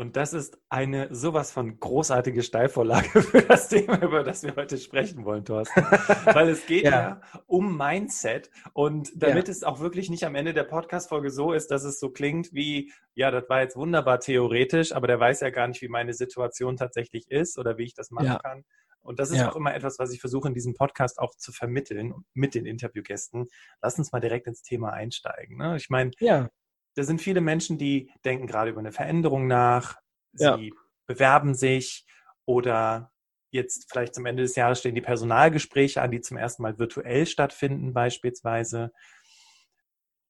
Und das ist eine sowas von großartige Steilvorlage für das Thema, über das wir heute sprechen wollen, Thorsten. Weil es geht ja, ja um Mindset. Und damit ja. es auch wirklich nicht am Ende der Podcast-Folge so ist, dass es so klingt wie, ja, das war jetzt wunderbar theoretisch, aber der weiß ja gar nicht, wie meine Situation tatsächlich ist oder wie ich das machen ja. kann. Und das ist auch immer etwas, was ich versuche in diesem Podcast auch zu vermitteln mit den Interviewgästen. Lass uns mal direkt ins Thema einsteigen. Ne? Ich meine, ja da sind viele Menschen, die denken gerade über eine Veränderung nach, sie ja. bewerben sich oder jetzt vielleicht zum Ende des Jahres stehen die Personalgespräche an, die zum ersten Mal virtuell stattfinden beispielsweise.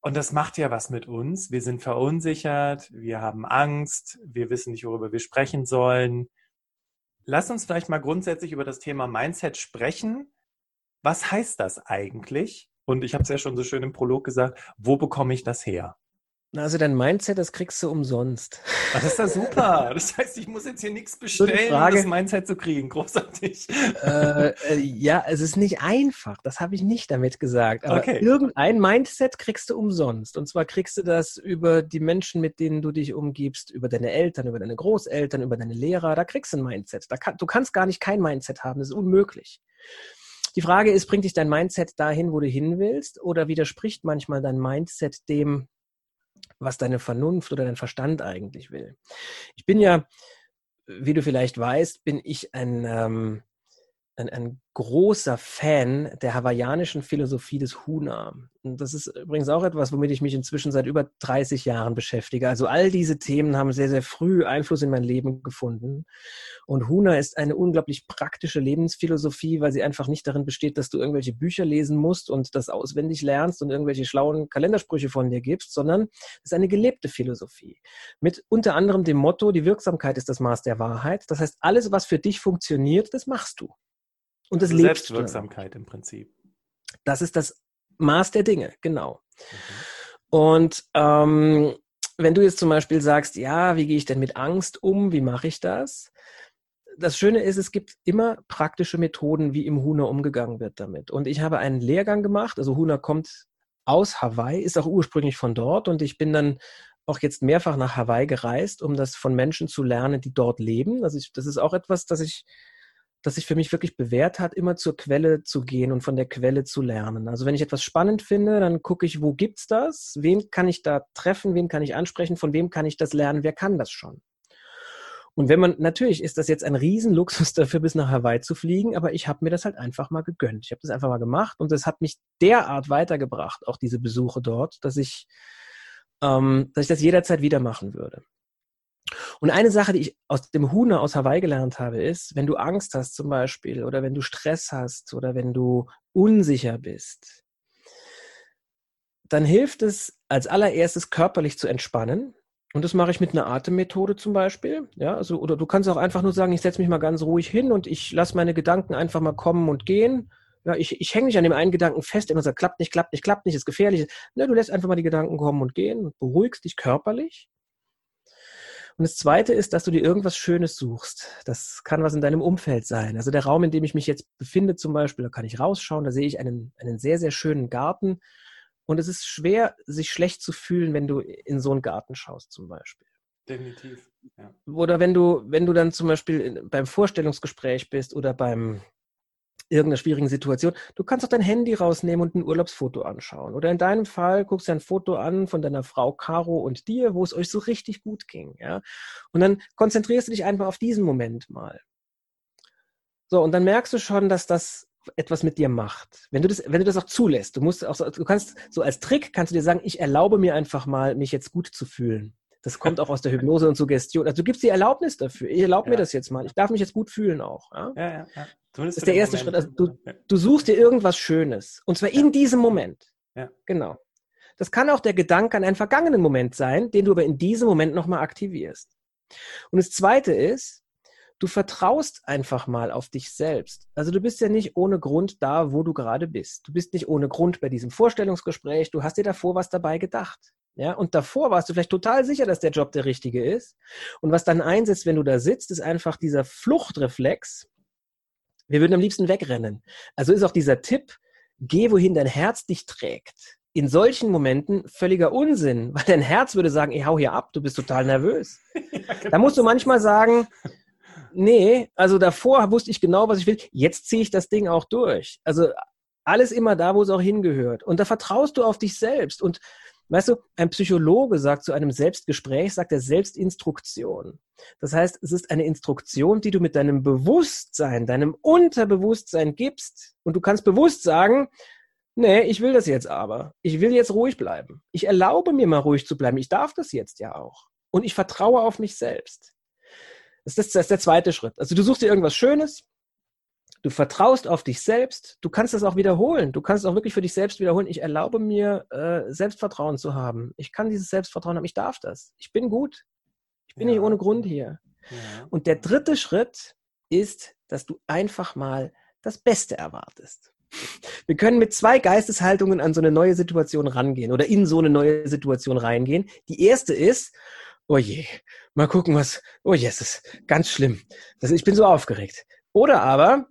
Und das macht ja was mit uns. Wir sind verunsichert, wir haben Angst, wir wissen nicht, worüber wir sprechen sollen. Lass uns vielleicht mal grundsätzlich über das Thema Mindset sprechen. Was heißt das eigentlich? Und ich habe es ja schon so schön im Prolog gesagt, wo bekomme ich das her? Also dein Mindset, das kriegst du umsonst. Das ist ja super. Das heißt, ich muss jetzt hier nichts bestellen, Frage, um das Mindset zu kriegen. Großartig. Äh, äh, ja, es ist nicht einfach. Das habe ich nicht damit gesagt. Aber okay. irgendein Mindset kriegst du umsonst. Und zwar kriegst du das über die Menschen, mit denen du dich umgibst, über deine Eltern, über deine Großeltern, über deine Lehrer. Da kriegst du ein Mindset. Da kann, du kannst gar nicht kein Mindset haben. Das ist unmöglich. Die Frage ist, bringt dich dein Mindset dahin, wo du hin willst, oder widerspricht manchmal dein Mindset dem, was deine Vernunft oder dein Verstand eigentlich will. Ich bin ja, wie du vielleicht weißt, bin ich ein, ähm, ein, ein großer Fan der hawaiianischen Philosophie des Huna. Und das ist übrigens auch etwas, womit ich mich inzwischen seit über 30 Jahren beschäftige. Also all diese Themen haben sehr, sehr früh Einfluss in mein Leben gefunden. Und Huna ist eine unglaublich praktische Lebensphilosophie, weil sie einfach nicht darin besteht, dass du irgendwelche Bücher lesen musst und das auswendig lernst und irgendwelche schlauen Kalendersprüche von dir gibst, sondern es ist eine gelebte Philosophie. Mit unter anderem dem Motto, die Wirksamkeit ist das Maß der Wahrheit. Das heißt, alles, was für dich funktioniert, das machst du. Und das also lebst Selbstwirksamkeit im Prinzip. Das ist das Maß der Dinge, genau. Mhm. Und ähm, wenn du jetzt zum Beispiel sagst, ja, wie gehe ich denn mit Angst um? Wie mache ich das? Das Schöne ist, es gibt immer praktische Methoden, wie im Huna umgegangen wird damit. Und ich habe einen Lehrgang gemacht. Also Huna kommt aus Hawaii, ist auch ursprünglich von dort. Und ich bin dann auch jetzt mehrfach nach Hawaii gereist, um das von Menschen zu lernen, die dort leben. Also ich, das ist auch etwas, das ich das sich für mich wirklich bewährt hat, immer zur Quelle zu gehen und von der Quelle zu lernen. Also wenn ich etwas spannend finde, dann gucke ich, wo gibt's das? Wen kann ich da treffen? Wen kann ich ansprechen? Von wem kann ich das lernen? Wer kann das schon? Und wenn man, natürlich ist das jetzt ein Riesenluxus dafür, bis nach Hawaii zu fliegen, aber ich habe mir das halt einfach mal gegönnt. Ich habe das einfach mal gemacht und das hat mich derart weitergebracht, auch diese Besuche dort, dass ich, ähm, dass ich das jederzeit wieder machen würde. Und eine Sache, die ich aus dem Huna aus Hawaii gelernt habe, ist, wenn du Angst hast zum Beispiel oder wenn du Stress hast oder wenn du unsicher bist, dann hilft es als allererstes körperlich zu entspannen. Und das mache ich mit einer Atemmethode zum Beispiel. Ja, also, oder du kannst auch einfach nur sagen, ich setze mich mal ganz ruhig hin und ich lasse meine Gedanken einfach mal kommen und gehen. Ja, ich, ich hänge nicht an dem einen Gedanken fest, immer sagt, klappt nicht, klappt nicht, klappt nicht, ist gefährlich. Ne, du lässt einfach mal die Gedanken kommen und gehen und beruhigst dich körperlich. Und das Zweite ist, dass du dir irgendwas Schönes suchst. Das kann was in deinem Umfeld sein. Also der Raum, in dem ich mich jetzt befinde zum Beispiel, da kann ich rausschauen, da sehe ich einen, einen sehr, sehr schönen Garten. Und es ist schwer, sich schlecht zu fühlen, wenn du in so einen Garten schaust zum Beispiel. Definitiv. Ja. Oder wenn du, wenn du dann zum Beispiel beim Vorstellungsgespräch bist oder beim irgendeiner schwierigen Situation. Du kannst auch dein Handy rausnehmen und ein Urlaubsfoto anschauen. Oder in deinem Fall guckst du ein Foto an von deiner Frau Caro und dir, wo es euch so richtig gut ging. Ja? Und dann konzentrierst du dich einfach auf diesen Moment mal. So, und dann merkst du schon, dass das etwas mit dir macht. Wenn du das, wenn du das auch zulässt, du musst auch so, du kannst so als Trick kannst du dir sagen, ich erlaube mir einfach mal, mich jetzt gut zu fühlen. Das kommt auch aus der Hypnose und Suggestion. Also du gibst die Erlaubnis dafür. Ich erlaube ja. mir das jetzt mal. Ich darf mich jetzt gut fühlen auch. Ja, ja, ja. ja. das ist der erste Moment. Schritt. Also du, du suchst dir irgendwas Schönes. Und zwar in diesem Moment. Ja. Genau. Das kann auch der Gedanke an einen vergangenen Moment sein, den du aber in diesem Moment nochmal aktivierst. Und das zweite ist, du vertraust einfach mal auf dich selbst. Also du bist ja nicht ohne Grund da, wo du gerade bist. Du bist nicht ohne Grund bei diesem Vorstellungsgespräch. Du hast dir davor was dabei gedacht. Ja, und davor warst du vielleicht total sicher, dass der Job der richtige ist. Und was dann einsetzt, wenn du da sitzt, ist einfach dieser Fluchtreflex. Wir würden am liebsten wegrennen. Also ist auch dieser Tipp, geh wohin dein Herz dich trägt. in solchen Momenten völliger Unsinn, weil dein Herz würde sagen, ich hau hier ab, du bist total nervös. ja, genau. Da musst du manchmal sagen, nee, also davor wusste ich genau, was ich will. Jetzt ziehe ich das Ding auch durch. Also alles immer da, wo es auch hingehört. Und da vertraust du auf dich selbst. Und weißt du, ein Psychologe sagt zu einem Selbstgespräch, sagt er Selbstinstruktion. Das heißt, es ist eine Instruktion, die du mit deinem Bewusstsein, deinem Unterbewusstsein gibst. Und du kannst bewusst sagen, nee, ich will das jetzt aber. Ich will jetzt ruhig bleiben. Ich erlaube mir mal ruhig zu bleiben. Ich darf das jetzt ja auch. Und ich vertraue auf mich selbst. Das ist, das ist der zweite Schritt. Also du suchst dir irgendwas Schönes, du vertraust auf dich selbst, du kannst das auch wiederholen. Du kannst es auch wirklich für dich selbst wiederholen. Ich erlaube mir, äh, Selbstvertrauen zu haben. Ich kann dieses Selbstvertrauen haben. Ich darf das. Ich bin gut. Ich bin ja. nicht ohne Grund hier. Ja. Und der dritte Schritt ist, dass du einfach mal das Beste erwartest. Wir können mit zwei Geisteshaltungen an so eine neue Situation rangehen oder in so eine neue Situation reingehen. Die erste ist, oh je, mal gucken, was, oh Jesus, ganz schlimm. Das, ich bin so aufgeregt. Oder aber,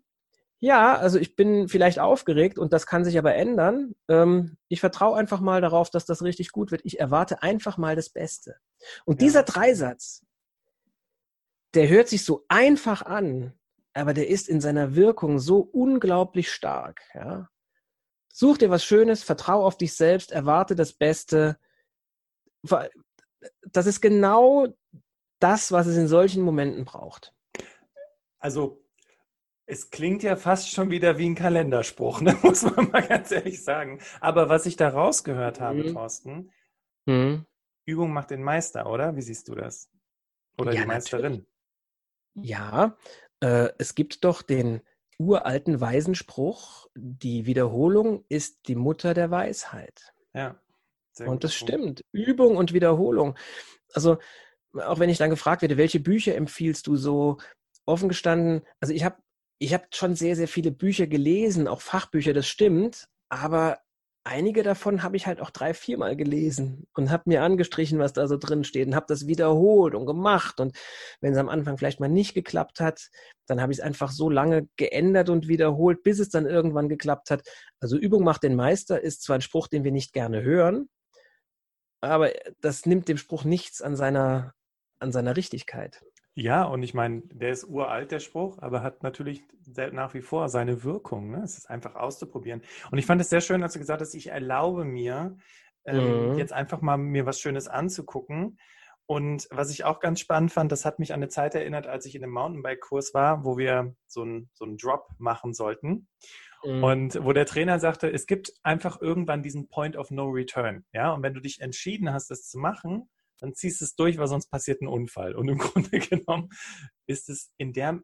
ja, also ich bin vielleicht aufgeregt und das kann sich aber ändern. Ähm, ich vertraue einfach mal darauf, dass das richtig gut wird. Ich erwarte einfach mal das Beste. Und ja. dieser Dreisatz, der hört sich so einfach an, aber der ist in seiner Wirkung so unglaublich stark. Ja? Such dir was Schönes, vertrau auf dich selbst, erwarte das Beste das ist genau das, was es in solchen Momenten braucht. Also es klingt ja fast schon wieder wie ein Kalenderspruch, ne? muss man mal ganz ehrlich sagen. Aber was ich da rausgehört habe, mhm. Thorsten, mhm. Übung macht den Meister, oder? Wie siehst du das? Oder ja, die Meisterin? Natürlich. Ja, äh, es gibt doch den uralten Weisenspruch, die Wiederholung ist die Mutter der Weisheit. Ja. Sehr und das stimmt. Übung und Wiederholung. Also, auch wenn ich dann gefragt werde, welche Bücher empfiehlst du so offen gestanden? Also, ich habe ich hab schon sehr, sehr viele Bücher gelesen, auch Fachbücher, das stimmt. Aber einige davon habe ich halt auch drei, viermal gelesen und habe mir angestrichen, was da so drin steht und habe das wiederholt und gemacht. Und wenn es am Anfang vielleicht mal nicht geklappt hat, dann habe ich es einfach so lange geändert und wiederholt, bis es dann irgendwann geklappt hat. Also Übung macht den Meister ist zwar ein Spruch, den wir nicht gerne hören, aber das nimmt dem Spruch nichts an seiner, an seiner Richtigkeit. Ja, und ich meine, der ist uralt, der Spruch, aber hat natürlich nach wie vor seine Wirkung. Ne? Es ist einfach auszuprobieren. Und ich fand es sehr schön, als du gesagt hast, ich erlaube mir, ähm, mhm. jetzt einfach mal mir was Schönes anzugucken. Und was ich auch ganz spannend fand, das hat mich an eine Zeit erinnert, als ich in einem Mountainbike-Kurs war, wo wir so einen so Drop machen sollten. Mhm. Und wo der Trainer sagte, es gibt einfach irgendwann diesen Point of No Return. Ja, und wenn du dich entschieden hast, das zu machen, dann ziehst du es durch, weil sonst passiert ein Unfall. Und im Grunde genommen ist es in der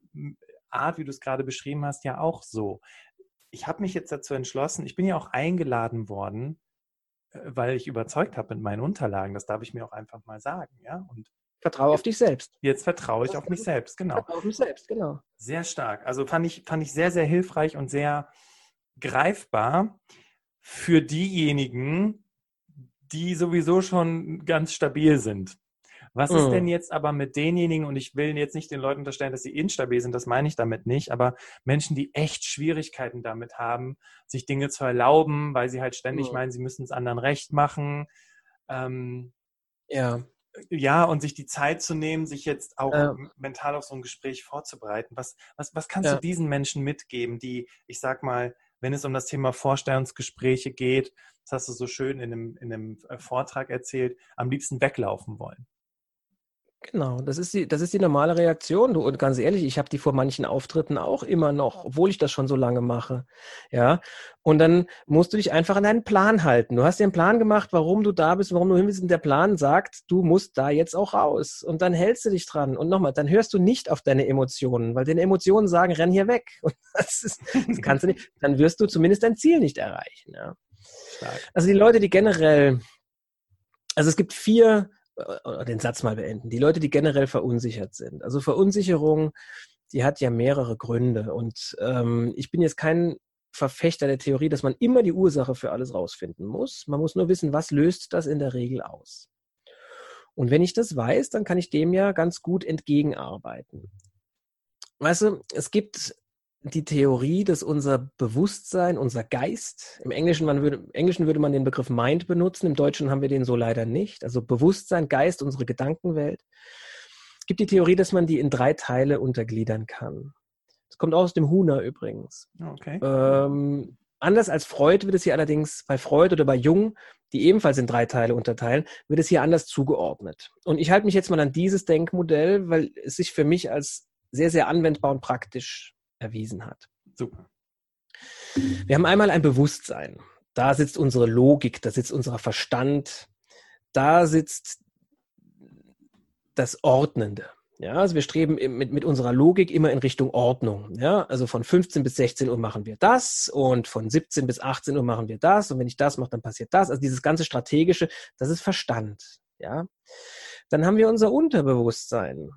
Art, wie du es gerade beschrieben hast, ja auch so. Ich habe mich jetzt dazu entschlossen, ich bin ja auch eingeladen worden, äh, weil ich überzeugt habe mit meinen Unterlagen. Das darf ich mir auch einfach mal sagen, ja. Und Vertraue auf dich selbst. Jetzt vertraue ich auf mich selbst, genau. Vertraue auf mich selbst, genau. Sehr stark. Also fand ich, fand ich sehr, sehr hilfreich und sehr greifbar für diejenigen, die sowieso schon ganz stabil sind. Was ist denn mm. jetzt aber mit denjenigen, und ich will jetzt nicht den Leuten unterstellen, dass sie instabil sind, das meine ich damit nicht, aber Menschen, die echt Schwierigkeiten damit haben, sich Dinge zu erlauben, weil sie halt ständig mm. meinen, sie müssen es anderen recht machen. Ähm, ja ja, und sich die Zeit zu nehmen, sich jetzt auch ja. mental auf so ein Gespräch vorzubereiten. Was, was, was kannst ja. du diesen Menschen mitgeben, die, ich sag mal, wenn es um das Thema Vorstellungsgespräche geht, das hast du so schön in einem, in einem äh, Vortrag erzählt, am liebsten weglaufen wollen? Genau, das ist die, das ist die normale Reaktion. Du, und ganz ehrlich, ich habe die vor manchen Auftritten auch immer noch, obwohl ich das schon so lange mache. Ja. Und dann musst du dich einfach an deinen Plan halten. Du hast dir einen Plan gemacht, warum du da bist, warum du hin willst. Und der Plan sagt, du musst da jetzt auch raus. Und dann hältst du dich dran. Und nochmal, dann hörst du nicht auf deine Emotionen, weil deine Emotionen sagen, renn hier weg. Und das, ist, das kannst du nicht. Dann wirst du zumindest dein Ziel nicht erreichen. Ja. Also die Leute, die generell, also es gibt vier den Satz mal beenden. Die Leute, die generell verunsichert sind. Also Verunsicherung, die hat ja mehrere Gründe. Und ähm, ich bin jetzt kein Verfechter der Theorie, dass man immer die Ursache für alles rausfinden muss. Man muss nur wissen, was löst das in der Regel aus. Und wenn ich das weiß, dann kann ich dem ja ganz gut entgegenarbeiten. Weißt du, es gibt die Theorie, dass unser Bewusstsein, unser Geist, im Englischen, würde, im Englischen würde man den Begriff Mind benutzen, im Deutschen haben wir den so leider nicht. Also Bewusstsein, Geist, unsere Gedankenwelt. Es gibt die Theorie, dass man die in drei Teile untergliedern kann. Das kommt aus dem Huna übrigens. Okay. Ähm, anders als Freud wird es hier allerdings bei Freud oder bei Jung, die ebenfalls in drei Teile unterteilen, wird es hier anders zugeordnet. Und ich halte mich jetzt mal an dieses Denkmodell, weil es sich für mich als sehr, sehr anwendbar und praktisch erwiesen hat. Super. Wir haben einmal ein Bewusstsein. Da sitzt unsere Logik, da sitzt unser Verstand, da sitzt das Ordnende. Ja, also wir streben mit, mit unserer Logik immer in Richtung Ordnung. Ja, also von 15 bis 16 Uhr machen wir das und von 17 bis 18 Uhr machen wir das und wenn ich das mache, dann passiert das. Also dieses ganze strategische, das ist Verstand. Ja, dann haben wir unser Unterbewusstsein.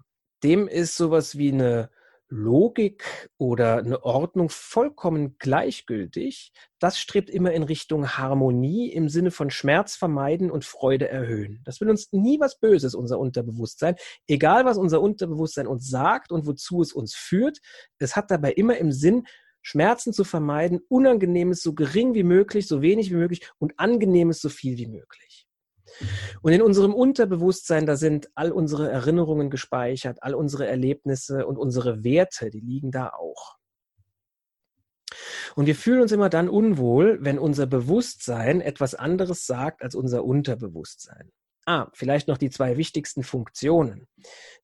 Dem ist sowas wie eine Logik oder eine Ordnung vollkommen gleichgültig. Das strebt immer in Richtung Harmonie im Sinne von Schmerz vermeiden und Freude erhöhen. Das will uns nie was Böses, unser Unterbewusstsein. Egal, was unser Unterbewusstsein uns sagt und wozu es uns führt, es hat dabei immer im Sinn, Schmerzen zu vermeiden, Unangenehmes so gering wie möglich, so wenig wie möglich und Angenehmes so viel wie möglich. Und in unserem Unterbewusstsein, da sind all unsere Erinnerungen gespeichert, all unsere Erlebnisse und unsere Werte, die liegen da auch. Und wir fühlen uns immer dann unwohl, wenn unser Bewusstsein etwas anderes sagt als unser Unterbewusstsein. Ah, vielleicht noch die zwei wichtigsten Funktionen.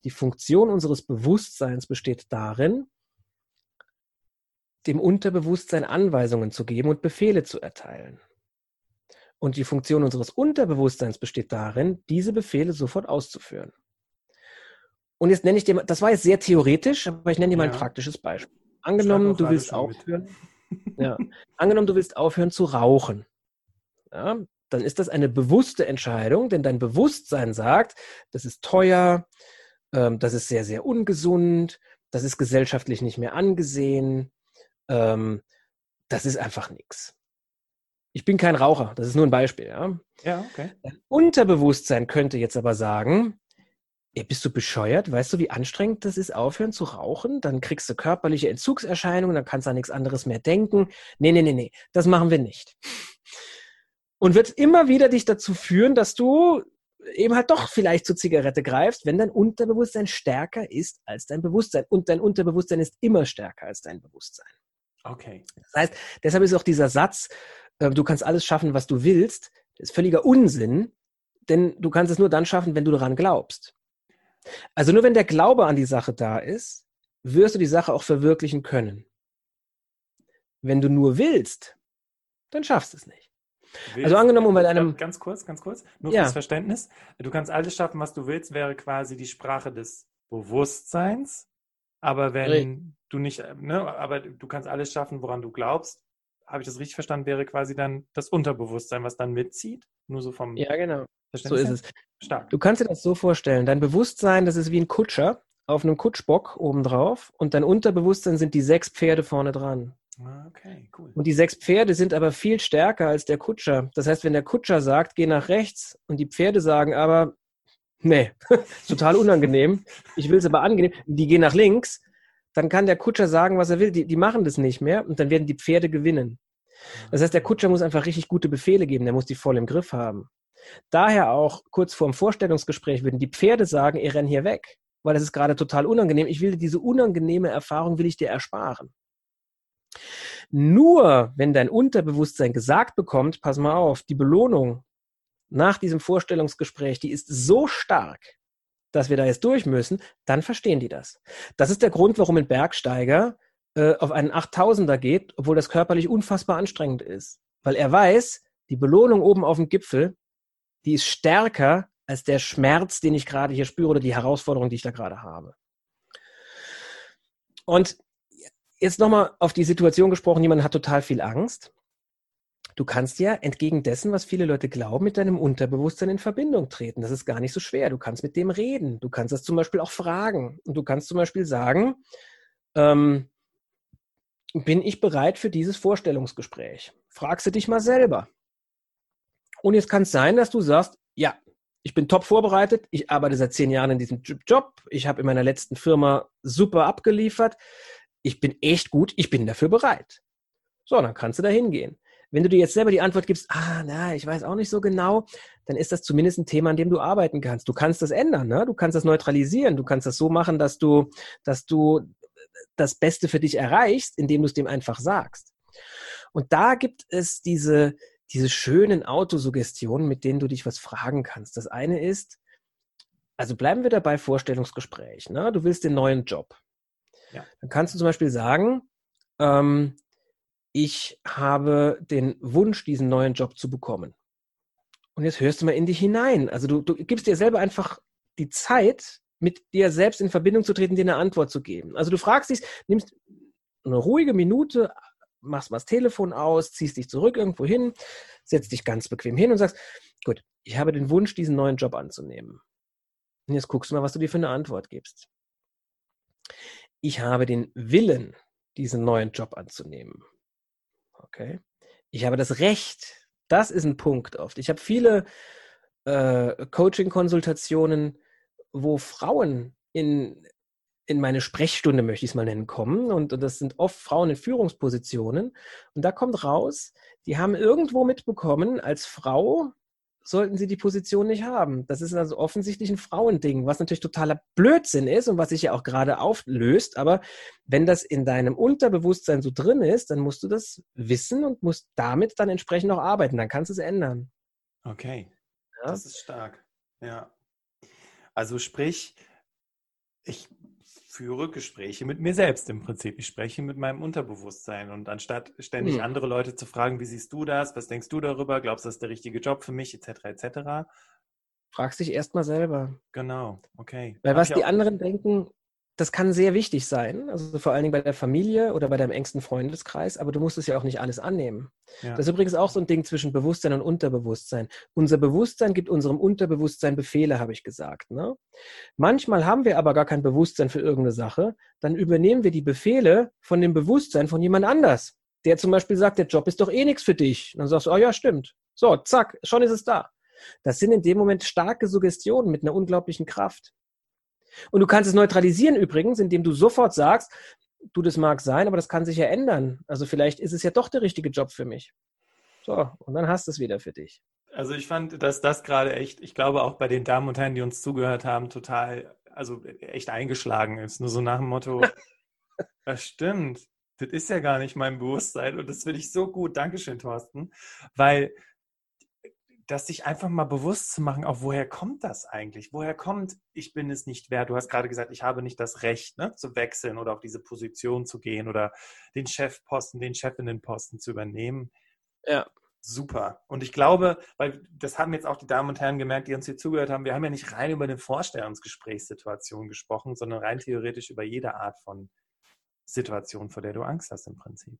Die Funktion unseres Bewusstseins besteht darin, dem Unterbewusstsein Anweisungen zu geben und Befehle zu erteilen. Und die Funktion unseres Unterbewusstseins besteht darin, diese Befehle sofort auszuführen. Und jetzt nenne ich dir, das war jetzt sehr theoretisch, aber ich nenne dir mal ein praktisches Beispiel. Angenommen, du willst aufhören, ja, angenommen, du willst aufhören zu rauchen. Ja, dann ist das eine bewusste Entscheidung, denn dein Bewusstsein sagt, das ist teuer, ähm, das ist sehr, sehr ungesund, das ist gesellschaftlich nicht mehr angesehen, ähm, das ist einfach nichts. Ich bin kein Raucher, das ist nur ein Beispiel. Ja, ja okay. Dein Unterbewusstsein könnte jetzt aber sagen, ja, bist du bescheuert? Weißt du, wie anstrengend das ist, aufhören zu rauchen? Dann kriegst du körperliche Entzugserscheinungen, dann kannst du an nichts anderes mehr denken. Nee, nee, nee, nee, das machen wir nicht. Und wird immer wieder dich dazu führen, dass du eben halt doch vielleicht zur Zigarette greifst, wenn dein Unterbewusstsein stärker ist als dein Bewusstsein. Und dein Unterbewusstsein ist immer stärker als dein Bewusstsein. Okay. Das heißt, deshalb ist auch dieser Satz, äh, du kannst alles schaffen, was du willst, das ist völliger Unsinn, denn du kannst es nur dann schaffen, wenn du daran glaubst. Also nur wenn der Glaube an die Sache da ist, wirst du die Sache auch verwirklichen können. Wenn du nur willst, dann schaffst du es nicht. Willst, also angenommen, um bei deinem... Ganz kurz, ganz kurz, nur ja. fürs Verständnis. Du kannst alles schaffen, was du willst, wäre quasi die Sprache des Bewusstseins. Aber wenn Richtig. du nicht, ne, aber du kannst alles schaffen, woran du glaubst, habe ich das richtig verstanden, wäre quasi dann das Unterbewusstsein, was dann mitzieht? Nur so vom. Ja, genau. So ist es. Stark. Du kannst dir das so vorstellen. Dein Bewusstsein, das ist wie ein Kutscher auf einem Kutschbock obendrauf und dein Unterbewusstsein sind die sechs Pferde vorne dran. Ah, okay, cool. Und die sechs Pferde sind aber viel stärker als der Kutscher. Das heißt, wenn der Kutscher sagt, geh nach rechts und die Pferde sagen aber, nee, total unangenehm, ich will es aber angenehm, die gehen nach links, dann kann der Kutscher sagen, was er will. Die, die machen das nicht mehr und dann werden die Pferde gewinnen. Das heißt, der Kutscher muss einfach richtig gute Befehle geben, der muss die voll im Griff haben. Daher auch kurz vor dem Vorstellungsgespräch würden die Pferde sagen, ihr rennt hier weg, weil es ist gerade total unangenehm. Ich will diese unangenehme Erfahrung, will ich dir ersparen. Nur wenn dein Unterbewusstsein gesagt bekommt, pass mal auf, die Belohnung nach diesem Vorstellungsgespräch, die ist so stark, dass wir da jetzt durch müssen, dann verstehen die das. Das ist der Grund, warum ein Bergsteiger äh, auf einen 8000er geht, obwohl das körperlich unfassbar anstrengend ist. Weil er weiß, die Belohnung oben auf dem Gipfel, die ist stärker als der Schmerz, den ich gerade hier spüre oder die Herausforderung, die ich da gerade habe. Und jetzt nochmal auf die Situation gesprochen, jemand hat total viel Angst. Du kannst ja entgegen dessen, was viele Leute glauben, mit deinem Unterbewusstsein in Verbindung treten. Das ist gar nicht so schwer. Du kannst mit dem reden. Du kannst das zum Beispiel auch fragen. Und du kannst zum Beispiel sagen, ähm, bin ich bereit für dieses Vorstellungsgespräch? Fragst du dich mal selber. Und jetzt kann es sein, dass du sagst, ja, ich bin top vorbereitet, ich arbeite seit zehn Jahren in diesem Job, ich habe in meiner letzten Firma super abgeliefert, ich bin echt gut, ich bin dafür bereit. So, dann kannst du da hingehen. Wenn du dir jetzt selber die Antwort gibst, ah, na, ich weiß auch nicht so genau, dann ist das zumindest ein Thema, an dem du arbeiten kannst. Du kannst das ändern, ne? Du kannst das neutralisieren. Du kannst das so machen, dass du, dass du das Beste für dich erreichst, indem du es dem einfach sagst. Und da gibt es diese, diese schönen Autosuggestionen, mit denen du dich was fragen kannst. Das eine ist, also bleiben wir dabei Vorstellungsgespräch. Ne? Du willst den neuen Job. Ja. Dann kannst du zum Beispiel sagen, ähm, ich habe den Wunsch, diesen neuen Job zu bekommen. Und jetzt hörst du mal in dich hinein. Also du, du gibst dir selber einfach die Zeit, mit dir selbst in Verbindung zu treten, dir eine Antwort zu geben. Also du fragst dich, nimmst eine ruhige Minute, machst mal das Telefon aus, ziehst dich zurück irgendwo hin, setzt dich ganz bequem hin und sagst, gut, ich habe den Wunsch, diesen neuen Job anzunehmen. Und jetzt guckst du mal, was du dir für eine Antwort gibst. Ich habe den Willen, diesen neuen Job anzunehmen. Okay. Ich habe das Recht. Das ist ein Punkt oft. Ich habe viele äh, Coaching-Konsultationen, wo Frauen in, in meine Sprechstunde, möchte ich es mal nennen, kommen. Und, und das sind oft Frauen in Führungspositionen. Und da kommt raus, die haben irgendwo mitbekommen, als Frau sollten sie die Position nicht haben. Das ist also offensichtlich ein Frauending, was natürlich totaler Blödsinn ist und was sich ja auch gerade auflöst. Aber wenn das in deinem Unterbewusstsein so drin ist, dann musst du das wissen und musst damit dann entsprechend auch arbeiten. Dann kannst du es ändern. Okay. Ja? Das ist stark. Ja. Also sprich, ich führe Gespräche mit mir selbst im Prinzip. Ich spreche mit meinem Unterbewusstsein und anstatt ständig hm. andere Leute zu fragen, wie siehst du das, was denkst du darüber, glaubst du, das ist der richtige Job für mich, etc., etc., fragst dich erstmal selber. Genau, okay. Weil Hab was die anderen denken, das kann sehr wichtig sein, also vor allen Dingen bei der Familie oder bei deinem engsten Freundeskreis, aber du musst es ja auch nicht alles annehmen. Ja. Das ist übrigens auch so ein Ding zwischen Bewusstsein und Unterbewusstsein. Unser Bewusstsein gibt unserem Unterbewusstsein Befehle, habe ich gesagt. Ne? Manchmal haben wir aber gar kein Bewusstsein für irgendeine Sache, dann übernehmen wir die Befehle von dem Bewusstsein von jemand anders, der zum Beispiel sagt, der Job ist doch eh nichts für dich. Und dann sagst du, oh ja, stimmt. So, zack, schon ist es da. Das sind in dem Moment starke Suggestionen mit einer unglaublichen Kraft. Und du kannst es neutralisieren übrigens, indem du sofort sagst, du, das mag sein, aber das kann sich ja ändern. Also vielleicht ist es ja doch der richtige Job für mich. So, und dann hast du es wieder für dich. Also ich fand, dass das gerade echt, ich glaube auch bei den Damen und Herren, die uns zugehört haben, total, also echt eingeschlagen ist. Nur so nach dem Motto, das stimmt, das ist ja gar nicht mein Bewusstsein und das finde ich so gut. Dankeschön, Thorsten. Weil das sich einfach mal bewusst zu machen, auch woher kommt das eigentlich? Woher kommt, ich bin es nicht wert? Du hast gerade gesagt, ich habe nicht das Recht, ne, zu wechseln oder auf diese Position zu gehen oder den Chefposten, den Chefinnenposten zu übernehmen. Ja. Super. Und ich glaube, weil das haben jetzt auch die Damen und Herren gemerkt, die uns hier zugehört haben, wir haben ja nicht rein über eine Vorstellungsgesprächssituation gesprochen, sondern rein theoretisch über jede Art von Situation, vor der du Angst hast im Prinzip.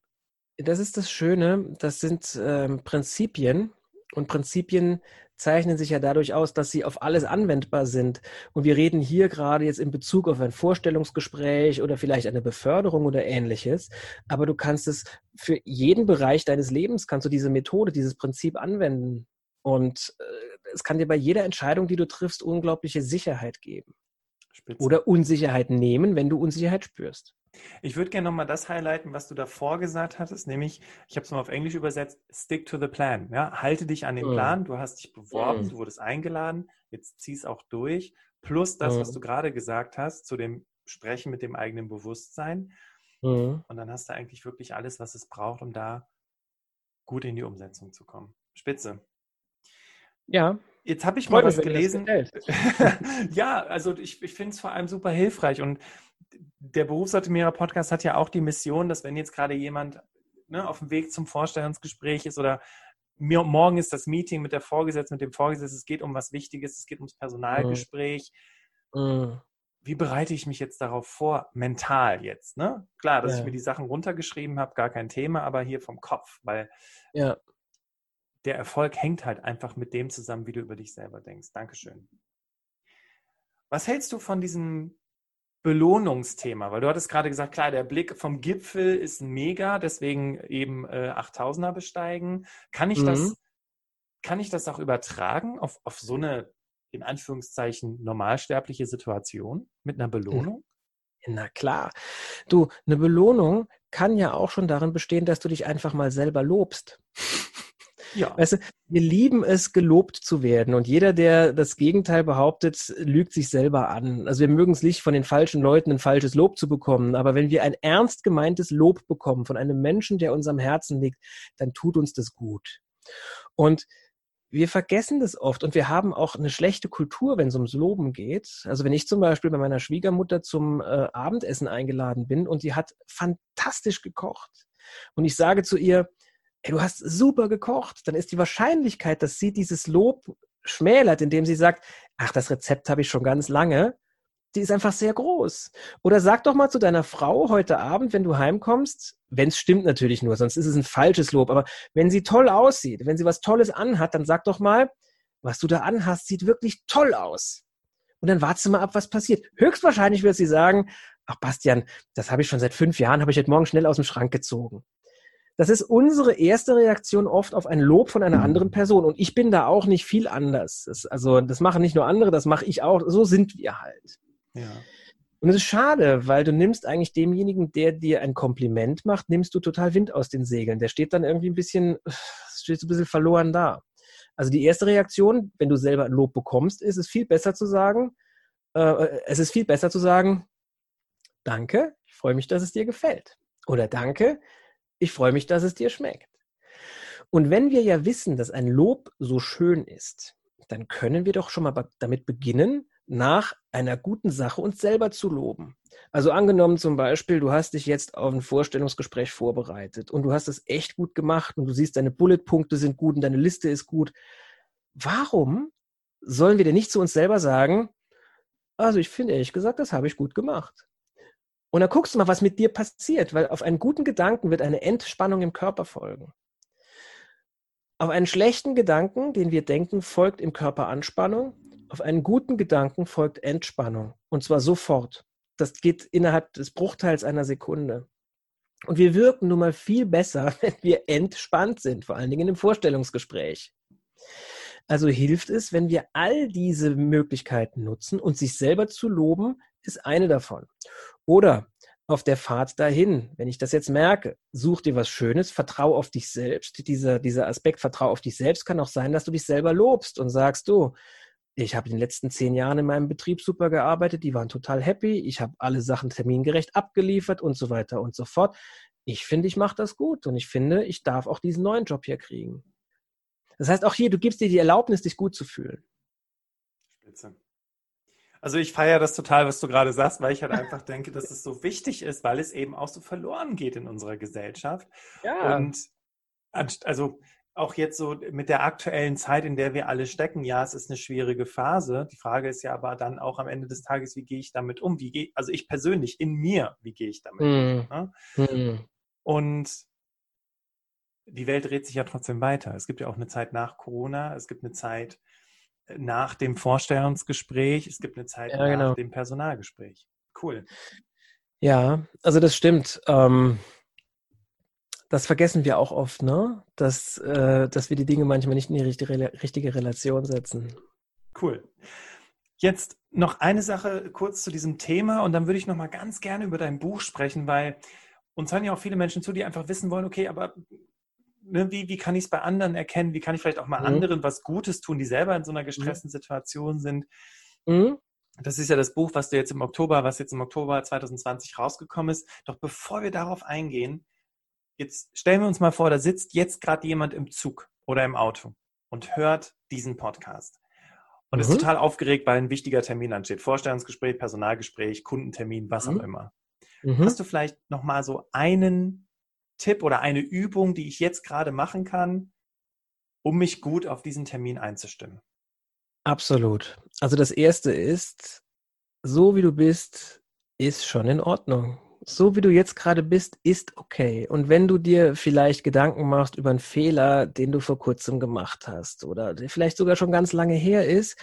Das ist das Schöne, das sind ähm, Prinzipien, und Prinzipien zeichnen sich ja dadurch aus, dass sie auf alles anwendbar sind. Und wir reden hier gerade jetzt in Bezug auf ein Vorstellungsgespräch oder vielleicht eine Beförderung oder ähnliches. Aber du kannst es für jeden Bereich deines Lebens, kannst du diese Methode, dieses Prinzip anwenden. Und äh, es kann dir bei jeder Entscheidung, die du triffst, unglaubliche Sicherheit geben. Spitze. Oder Unsicherheit nehmen, wenn du Unsicherheit spürst. Ich würde gerne nochmal das highlighten, was du davor gesagt hattest, nämlich, ich habe es mal auf Englisch übersetzt, stick to the plan. Ja? Halte dich an den mhm. Plan, du hast dich beworben, mm. du wurdest eingeladen, jetzt zieh es auch durch. Plus das, mm. was mhm. du gerade gesagt hast, zu dem Sprechen mit dem eigenen Bewusstsein. Mm. Und dann hast du eigentlich wirklich alles, was es braucht, um da gut in die Umsetzung zu kommen. Spitze. Ja. Jetzt habe ich mal was gelesen. ja, also ich, ich finde es vor allem super hilfreich und der Berufsoptimierer Podcast hat ja auch die Mission, dass wenn jetzt gerade jemand ne, auf dem Weg zum Vorstellungsgespräch ist oder mir, morgen ist das Meeting mit der Vorgesetzten, mit dem Vorgesetzten, es geht um was Wichtiges, es geht ums Personalgespräch. Mhm. Wie bereite ich mich jetzt darauf vor, mental jetzt? Ne? Klar, dass ja. ich mir die Sachen runtergeschrieben habe, gar kein Thema, aber hier vom Kopf, weil ja. Der Erfolg hängt halt einfach mit dem zusammen, wie du über dich selber denkst. Dankeschön. Was hältst du von diesem Belohnungsthema, weil du hattest gerade gesagt, klar, der Blick vom Gipfel ist mega, deswegen eben äh, 8000er besteigen. Kann ich mhm. das, kann ich das auch übertragen auf, auf so eine, in Anführungszeichen, normalsterbliche Situation mit einer Belohnung? Na klar. Du, eine Belohnung kann ja auch schon darin bestehen, dass du dich einfach mal selber lobst. Ja. Weißt du, wir lieben es, gelobt zu werden. Und jeder, der das Gegenteil behauptet, lügt sich selber an. Also wir mögen es nicht, von den falschen Leuten ein falsches Lob zu bekommen. Aber wenn wir ein ernst gemeintes Lob bekommen von einem Menschen, der uns am Herzen liegt, dann tut uns das gut. Und wir vergessen das oft und wir haben auch eine schlechte Kultur, wenn es ums Loben geht. Also wenn ich zum Beispiel bei meiner Schwiegermutter zum äh, Abendessen eingeladen bin und die hat fantastisch gekocht und ich sage zu ihr, ey, du hast super gekocht, dann ist die Wahrscheinlichkeit, dass sie dieses Lob schmälert, indem sie sagt, ach, das Rezept habe ich schon ganz lange, die ist einfach sehr groß. Oder sag doch mal zu deiner Frau heute Abend, wenn du heimkommst, wenn es stimmt natürlich nur, sonst ist es ein falsches Lob, aber wenn sie toll aussieht, wenn sie was Tolles anhat, dann sag doch mal, was du da anhast, sieht wirklich toll aus. Und dann warte mal ab, was passiert. Höchstwahrscheinlich wird sie sagen, ach Bastian, das habe ich schon seit fünf Jahren, habe ich heute Morgen schnell aus dem Schrank gezogen. Das ist unsere erste Reaktion oft auf ein Lob von einer anderen Person. Und ich bin da auch nicht viel anders. Das, also das machen nicht nur andere, das mache ich auch. So sind wir halt. Ja. Und es ist schade, weil du nimmst eigentlich demjenigen, der dir ein Kompliment macht, nimmst du total Wind aus den Segeln. Der steht dann irgendwie ein bisschen, steht so ein bisschen verloren da. Also die erste Reaktion, wenn du selber ein Lob bekommst, ist es viel besser zu sagen, äh, es ist viel besser zu sagen, danke, ich freue mich, dass es dir gefällt. Oder danke, ich freue mich, dass es dir schmeckt. Und wenn wir ja wissen, dass ein Lob so schön ist, dann können wir doch schon mal damit beginnen, nach einer guten Sache uns selber zu loben. Also angenommen zum Beispiel, du hast dich jetzt auf ein Vorstellungsgespräch vorbereitet und du hast es echt gut gemacht und du siehst, deine Bulletpunkte sind gut und deine Liste ist gut. Warum sollen wir denn nicht zu uns selber sagen, also ich finde ehrlich gesagt, das habe ich gut gemacht. Und dann guckst du mal, was mit dir passiert, weil auf einen guten Gedanken wird eine Entspannung im Körper folgen. Auf einen schlechten Gedanken, den wir denken, folgt im Körper Anspannung auf einen guten Gedanken folgt Entspannung. Und zwar sofort. Das geht innerhalb des Bruchteils einer Sekunde. Und wir wirken nun mal viel besser, wenn wir entspannt sind, vor allen Dingen im Vorstellungsgespräch. Also hilft es, wenn wir all diese Möglichkeiten nutzen und sich selber zu loben, ist eine davon. Oder auf der Fahrt dahin, wenn ich das jetzt merke, such dir was Schönes, vertrau auf dich selbst. Dieser, dieser Aspekt, vertrau auf dich selbst, kann auch sein, dass du dich selber lobst und sagst, du, ich habe in den letzten zehn Jahren in meinem Betrieb super gearbeitet, die waren total happy, ich habe alle Sachen termingerecht abgeliefert und so weiter und so fort. Ich finde, ich mache das gut und ich finde, ich darf auch diesen neuen Job hier kriegen. Das heißt, auch hier, du gibst dir die Erlaubnis, dich gut zu fühlen. Spitze. Also ich feiere das total, was du gerade sagst, weil ich halt einfach denke, dass es so wichtig ist, weil es eben auch so verloren geht in unserer Gesellschaft. Ja. Und also auch jetzt so mit der aktuellen Zeit, in der wir alle stecken, ja, es ist eine schwierige Phase. Die Frage ist ja aber dann auch am Ende des Tages, wie gehe ich damit um? Wie gehe, also ich persönlich in mir, wie gehe ich damit um? Ne? Mm. Und die Welt dreht sich ja trotzdem weiter. Es gibt ja auch eine Zeit nach Corona, es gibt eine Zeit nach dem Vorstellungsgespräch, es gibt eine Zeit ja, nach genau. dem Personalgespräch. Cool. Ja, also das stimmt. Ähm das vergessen wir auch oft, ne? Dass, äh, dass wir die Dinge manchmal nicht in die richtige, richtige Relation setzen. Cool. Jetzt noch eine Sache kurz zu diesem Thema und dann würde ich noch mal ganz gerne über dein Buch sprechen, weil uns hören ja auch viele Menschen zu, die einfach wissen wollen, okay, aber ne, wie, wie kann ich es bei anderen erkennen? Wie kann ich vielleicht auch mal mhm. anderen was Gutes tun, die selber in so einer mhm. gestressten mhm. Situation sind? Mhm. Das ist ja das Buch, was du jetzt im Oktober, was jetzt im Oktober 2020 rausgekommen ist. Doch bevor wir darauf eingehen, Jetzt stellen wir uns mal vor, da sitzt jetzt gerade jemand im Zug oder im Auto und hört diesen Podcast und mhm. ist total aufgeregt, weil ein wichtiger Termin ansteht. Vorstellungsgespräch, Personalgespräch, Kundentermin, was mhm. auch immer. Mhm. Hast du vielleicht nochmal so einen Tipp oder eine Übung, die ich jetzt gerade machen kann, um mich gut auf diesen Termin einzustimmen? Absolut. Also das erste ist, so wie du bist, ist schon in Ordnung so wie du jetzt gerade bist, ist okay. Und wenn du dir vielleicht Gedanken machst über einen Fehler, den du vor kurzem gemacht hast oder der vielleicht sogar schon ganz lange her ist,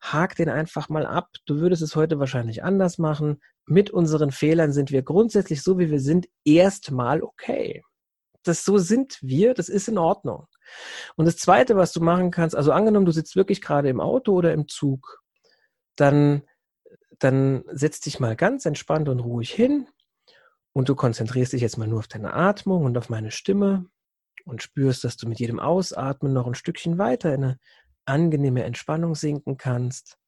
hak den einfach mal ab. Du würdest es heute wahrscheinlich anders machen. Mit unseren Fehlern sind wir grundsätzlich so, wie wir sind, erstmal okay. Das so sind wir, das ist in Ordnung. Und das zweite, was du machen kannst, also angenommen, du sitzt wirklich gerade im Auto oder im Zug, dann dann setz dich mal ganz entspannt und ruhig hin und du konzentrierst dich jetzt mal nur auf deine Atmung und auf meine Stimme und spürst, dass du mit jedem Ausatmen noch ein Stückchen weiter in eine angenehme Entspannung sinken kannst.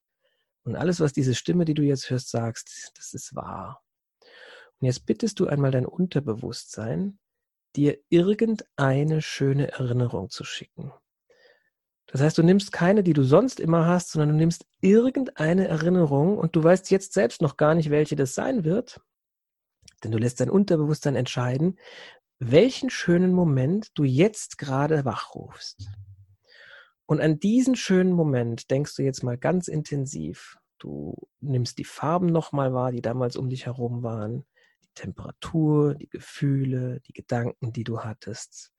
Und alles, was diese Stimme, die du jetzt hörst, sagst, das ist wahr. Und jetzt bittest du einmal dein Unterbewusstsein, dir irgendeine schöne Erinnerung zu schicken. Das heißt, du nimmst keine, die du sonst immer hast, sondern du nimmst irgendeine Erinnerung und du weißt jetzt selbst noch gar nicht, welche das sein wird. Denn du lässt dein Unterbewusstsein entscheiden, welchen schönen Moment du jetzt gerade wachrufst. Und an diesen schönen Moment denkst du jetzt mal ganz intensiv. Du nimmst die Farben nochmal wahr, die damals um dich herum waren, die Temperatur, die Gefühle, die Gedanken, die du hattest.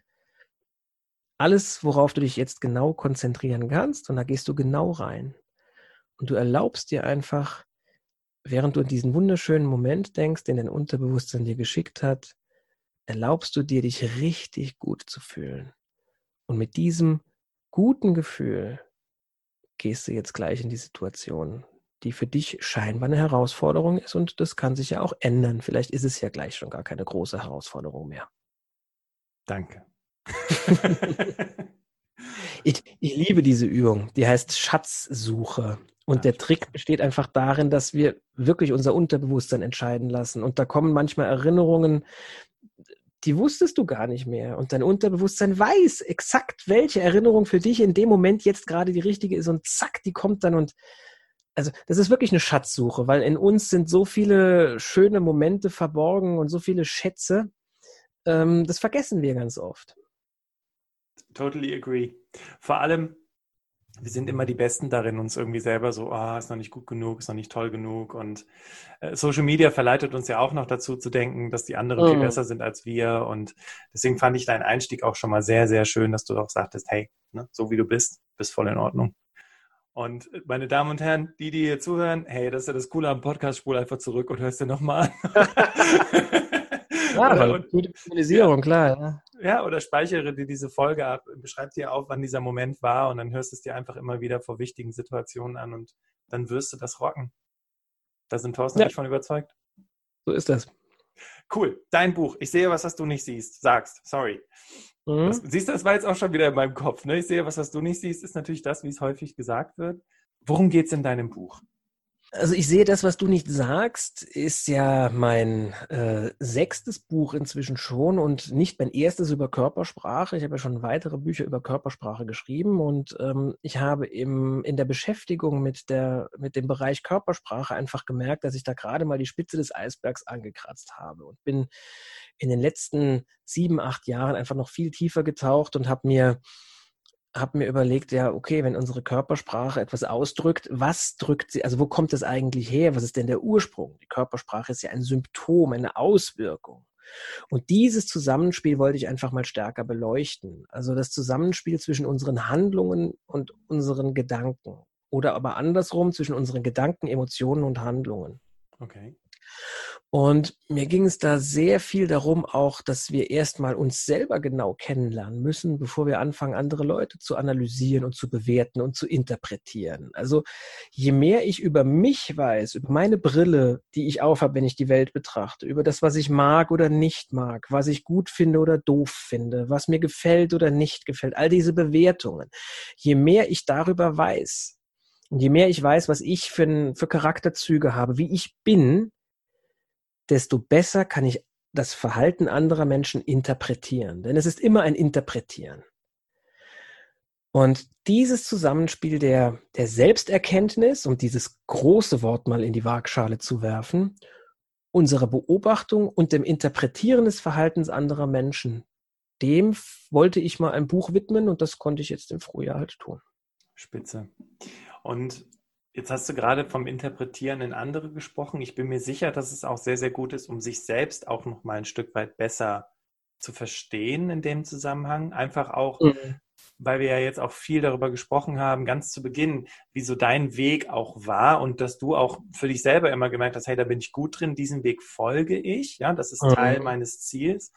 Alles, worauf du dich jetzt genau konzentrieren kannst, und da gehst du genau rein. Und du erlaubst dir einfach, während du in diesen wunderschönen Moment denkst, den dein Unterbewusstsein dir geschickt hat, erlaubst du dir, dich richtig gut zu fühlen. Und mit diesem guten Gefühl gehst du jetzt gleich in die Situation, die für dich scheinbar eine Herausforderung ist und das kann sich ja auch ändern. Vielleicht ist es ja gleich schon gar keine große Herausforderung mehr. Danke. ich, ich liebe diese Übung. Die heißt Schatzsuche. Und der Trick besteht einfach darin, dass wir wirklich unser Unterbewusstsein entscheiden lassen. Und da kommen manchmal Erinnerungen, die wusstest du gar nicht mehr. Und dein Unterbewusstsein weiß exakt, welche Erinnerung für dich in dem Moment jetzt gerade die richtige ist. Und zack, die kommt dann und also das ist wirklich eine Schatzsuche, weil in uns sind so viele schöne Momente verborgen und so viele Schätze. Ähm, das vergessen wir ganz oft. Totally agree. Vor allem, wir sind immer die Besten darin, uns irgendwie selber so, ah, oh, ist noch nicht gut genug, ist noch nicht toll genug. Und äh, Social Media verleitet uns ja auch noch dazu zu denken, dass die anderen mhm. viel besser sind als wir. Und deswegen fand ich deinen Einstieg auch schon mal sehr, sehr schön, dass du auch sagtest, hey, ne, so wie du bist, bist voll in Ordnung. Und äh, meine Damen und Herren, die, die hier zuhören, hey, das ist ja das Coole am Podcast, spul einfach zurück und hörst dir nochmal an. Ja, oder, und, gute Visualisierung, ja, klar. Ja. ja, oder speichere dir diese Folge ab, beschreib dir auf, wann dieser Moment war und dann hörst du es dir einfach immer wieder vor wichtigen Situationen an und dann wirst du das rocken. Da sind Thorsten ja. und ich von überzeugt. So ist das. Cool. Dein Buch. Ich sehe was, was du nicht siehst. Sagst. Sorry. Mhm. Das, siehst du, das war jetzt auch schon wieder in meinem Kopf. Ne? Ich sehe was, was du nicht siehst, ist natürlich das, wie es häufig gesagt wird. Worum geht es in deinem Buch? Also ich sehe, das, was du nicht sagst, ist ja mein äh, sechstes Buch inzwischen schon und nicht mein erstes über Körpersprache. Ich habe ja schon weitere Bücher über Körpersprache geschrieben und ähm, ich habe im, in der Beschäftigung mit, der, mit dem Bereich Körpersprache einfach gemerkt, dass ich da gerade mal die Spitze des Eisbergs angekratzt habe und bin in den letzten sieben, acht Jahren einfach noch viel tiefer getaucht und habe mir habe mir überlegt, ja, okay, wenn unsere Körpersprache etwas ausdrückt, was drückt sie, also wo kommt das eigentlich her? Was ist denn der Ursprung? Die Körpersprache ist ja ein Symptom, eine Auswirkung. Und dieses Zusammenspiel wollte ich einfach mal stärker beleuchten. Also das Zusammenspiel zwischen unseren Handlungen und unseren Gedanken. Oder aber andersrum zwischen unseren Gedanken, Emotionen und Handlungen. Okay. Und mir ging es da sehr viel darum, auch, dass wir erstmal uns selber genau kennenlernen müssen, bevor wir anfangen, andere Leute zu analysieren und zu bewerten und zu interpretieren. Also je mehr ich über mich weiß, über meine Brille, die ich aufhabe, wenn ich die Welt betrachte, über das, was ich mag oder nicht mag, was ich gut finde oder doof finde, was mir gefällt oder nicht gefällt, all diese Bewertungen, je mehr ich darüber weiß, und je mehr ich weiß, was ich für, für Charakterzüge habe, wie ich bin, desto besser kann ich das Verhalten anderer Menschen interpretieren. Denn es ist immer ein Interpretieren. Und dieses Zusammenspiel der, der Selbsterkenntnis, um dieses große Wort mal in die Waagschale zu werfen, unserer Beobachtung und dem Interpretieren des Verhaltens anderer Menschen, dem wollte ich mal ein Buch widmen und das konnte ich jetzt im Frühjahr halt tun. Spitze. Und Jetzt hast du gerade vom Interpretieren in andere gesprochen. Ich bin mir sicher, dass es auch sehr, sehr gut ist, um sich selbst auch noch mal ein Stück weit besser zu verstehen in dem Zusammenhang. Einfach auch, mhm. weil wir ja jetzt auch viel darüber gesprochen haben, ganz zu Beginn, wie so dein Weg auch war und dass du auch für dich selber immer gemerkt hast, hey, da bin ich gut drin, diesen Weg folge ich. Ja, das ist mhm. Teil meines Ziels.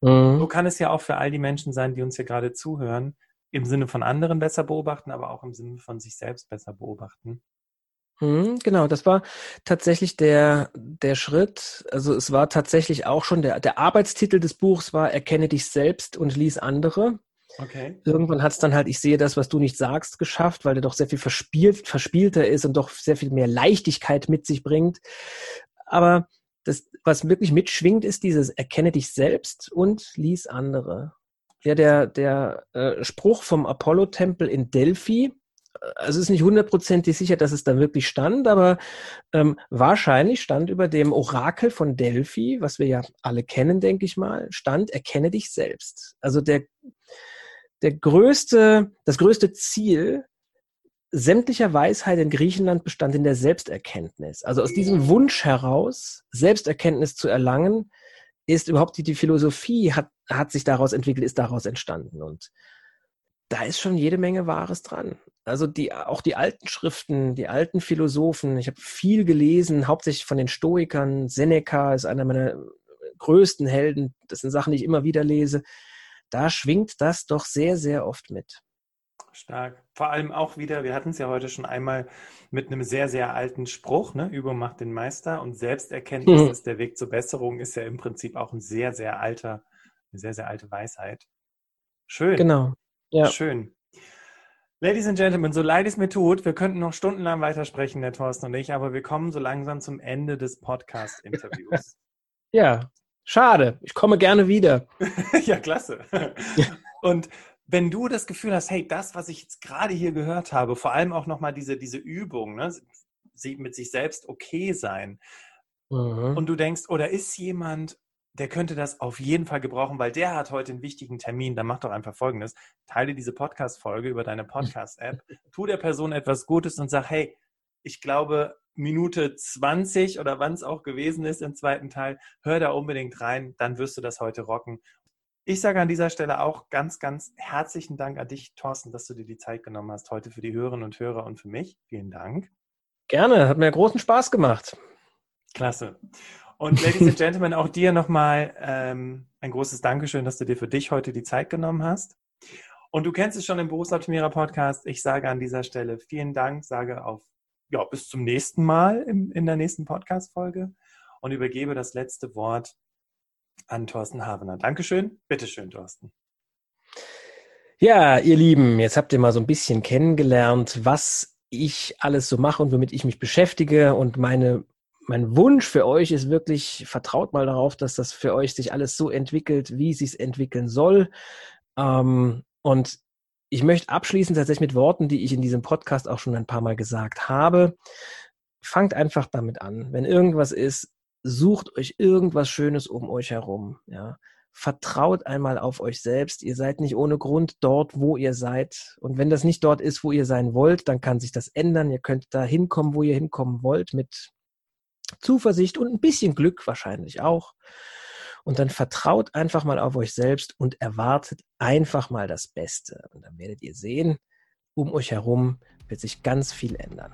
Mhm. So kann es ja auch für all die Menschen sein, die uns hier gerade zuhören, im Sinne von anderen besser beobachten, aber auch im Sinne von sich selbst besser beobachten. Hm, genau, das war tatsächlich der, der Schritt. Also es war tatsächlich auch schon der, der Arbeitstitel des Buchs war Erkenne dich selbst und lies andere. Okay. Irgendwann hat es dann halt, ich sehe das, was du nicht sagst, geschafft, weil der doch sehr viel verspielt, verspielter ist und doch sehr viel mehr Leichtigkeit mit sich bringt. Aber das, was wirklich mitschwingt, ist dieses Erkenne dich selbst und lies andere. Ja, der, der äh, Spruch vom Apollo-Tempel in Delphi, also es ist nicht hundertprozentig sicher, dass es da wirklich stand, aber ähm, wahrscheinlich stand über dem Orakel von Delphi, was wir ja alle kennen, denke ich mal, stand, erkenne dich selbst. Also der, der größte, das größte Ziel sämtlicher Weisheit in Griechenland bestand in der Selbsterkenntnis. Also aus diesem Wunsch heraus, Selbsterkenntnis zu erlangen, ist überhaupt die, die Philosophie hat, hat sich daraus entwickelt, ist daraus entstanden. Und da ist schon jede Menge Wahres dran. Also die, auch die alten Schriften, die alten Philosophen, ich habe viel gelesen, hauptsächlich von den Stoikern. Seneca ist einer meiner größten Helden. Das sind Sachen, die ich immer wieder lese. Da schwingt das doch sehr, sehr oft mit. Stark. Vor allem auch wieder, wir hatten es ja heute schon einmal mit einem sehr, sehr alten Spruch, ne? Übung macht den Meister und Selbsterkenntnis mhm. ist der Weg zur Besserung, ist ja im Prinzip auch ein sehr, sehr alter, eine sehr, sehr alte Weisheit. Schön. Genau. Ja. Schön. Ladies and Gentlemen, so leid es mir tut, wir könnten noch stundenlang weitersprechen, der Thorsten und ich, aber wir kommen so langsam zum Ende des Podcast-Interviews. ja, schade. Ich komme gerne wieder. ja, klasse. Und wenn du das Gefühl hast, hey, das, was ich jetzt gerade hier gehört habe, vor allem auch nochmal diese, diese Übung, ne, mit sich selbst okay sein, mhm. und du denkst, oder ist jemand, der könnte das auf jeden Fall gebrauchen, weil der hat heute einen wichtigen Termin. Dann mach doch einfach Folgendes. Teile diese Podcast-Folge über deine Podcast-App, tu der Person etwas Gutes und sag, hey, ich glaube, Minute 20 oder wann es auch gewesen ist im zweiten Teil, hör da unbedingt rein, dann wirst du das heute rocken. Ich sage an dieser Stelle auch ganz, ganz herzlichen Dank an dich, Thorsten, dass du dir die Zeit genommen hast heute für die Hörerinnen und Hörer und für mich. Vielen Dank. Gerne, hat mir großen Spaß gemacht. Klasse. Und Ladies and Gentlemen, auch dir nochmal ähm, ein großes Dankeschön, dass du dir für dich heute die Zeit genommen hast. Und du kennst es schon im Berufsoptimierer Podcast. Ich sage an dieser Stelle vielen Dank, sage auf ja, bis zum nächsten Mal im, in der nächsten Podcast-Folge und übergebe das letzte Wort an Thorsten Havener. Dankeschön. Bitteschön, Thorsten. Ja, ihr Lieben, jetzt habt ihr mal so ein bisschen kennengelernt, was ich alles so mache und womit ich mich beschäftige und meine mein Wunsch für euch ist wirklich, vertraut mal darauf, dass das für euch sich alles so entwickelt, wie es sich entwickeln soll. Ähm, und ich möchte abschließen tatsächlich mit Worten, die ich in diesem Podcast auch schon ein paar Mal gesagt habe. Fangt einfach damit an. Wenn irgendwas ist, sucht euch irgendwas Schönes um euch herum. Ja. Vertraut einmal auf euch selbst. Ihr seid nicht ohne Grund dort, wo ihr seid. Und wenn das nicht dort ist, wo ihr sein wollt, dann kann sich das ändern. Ihr könnt da hinkommen, wo ihr hinkommen wollt, mit Zuversicht und ein bisschen Glück wahrscheinlich auch. Und dann vertraut einfach mal auf euch selbst und erwartet einfach mal das Beste. Und dann werdet ihr sehen, um euch herum wird sich ganz viel ändern.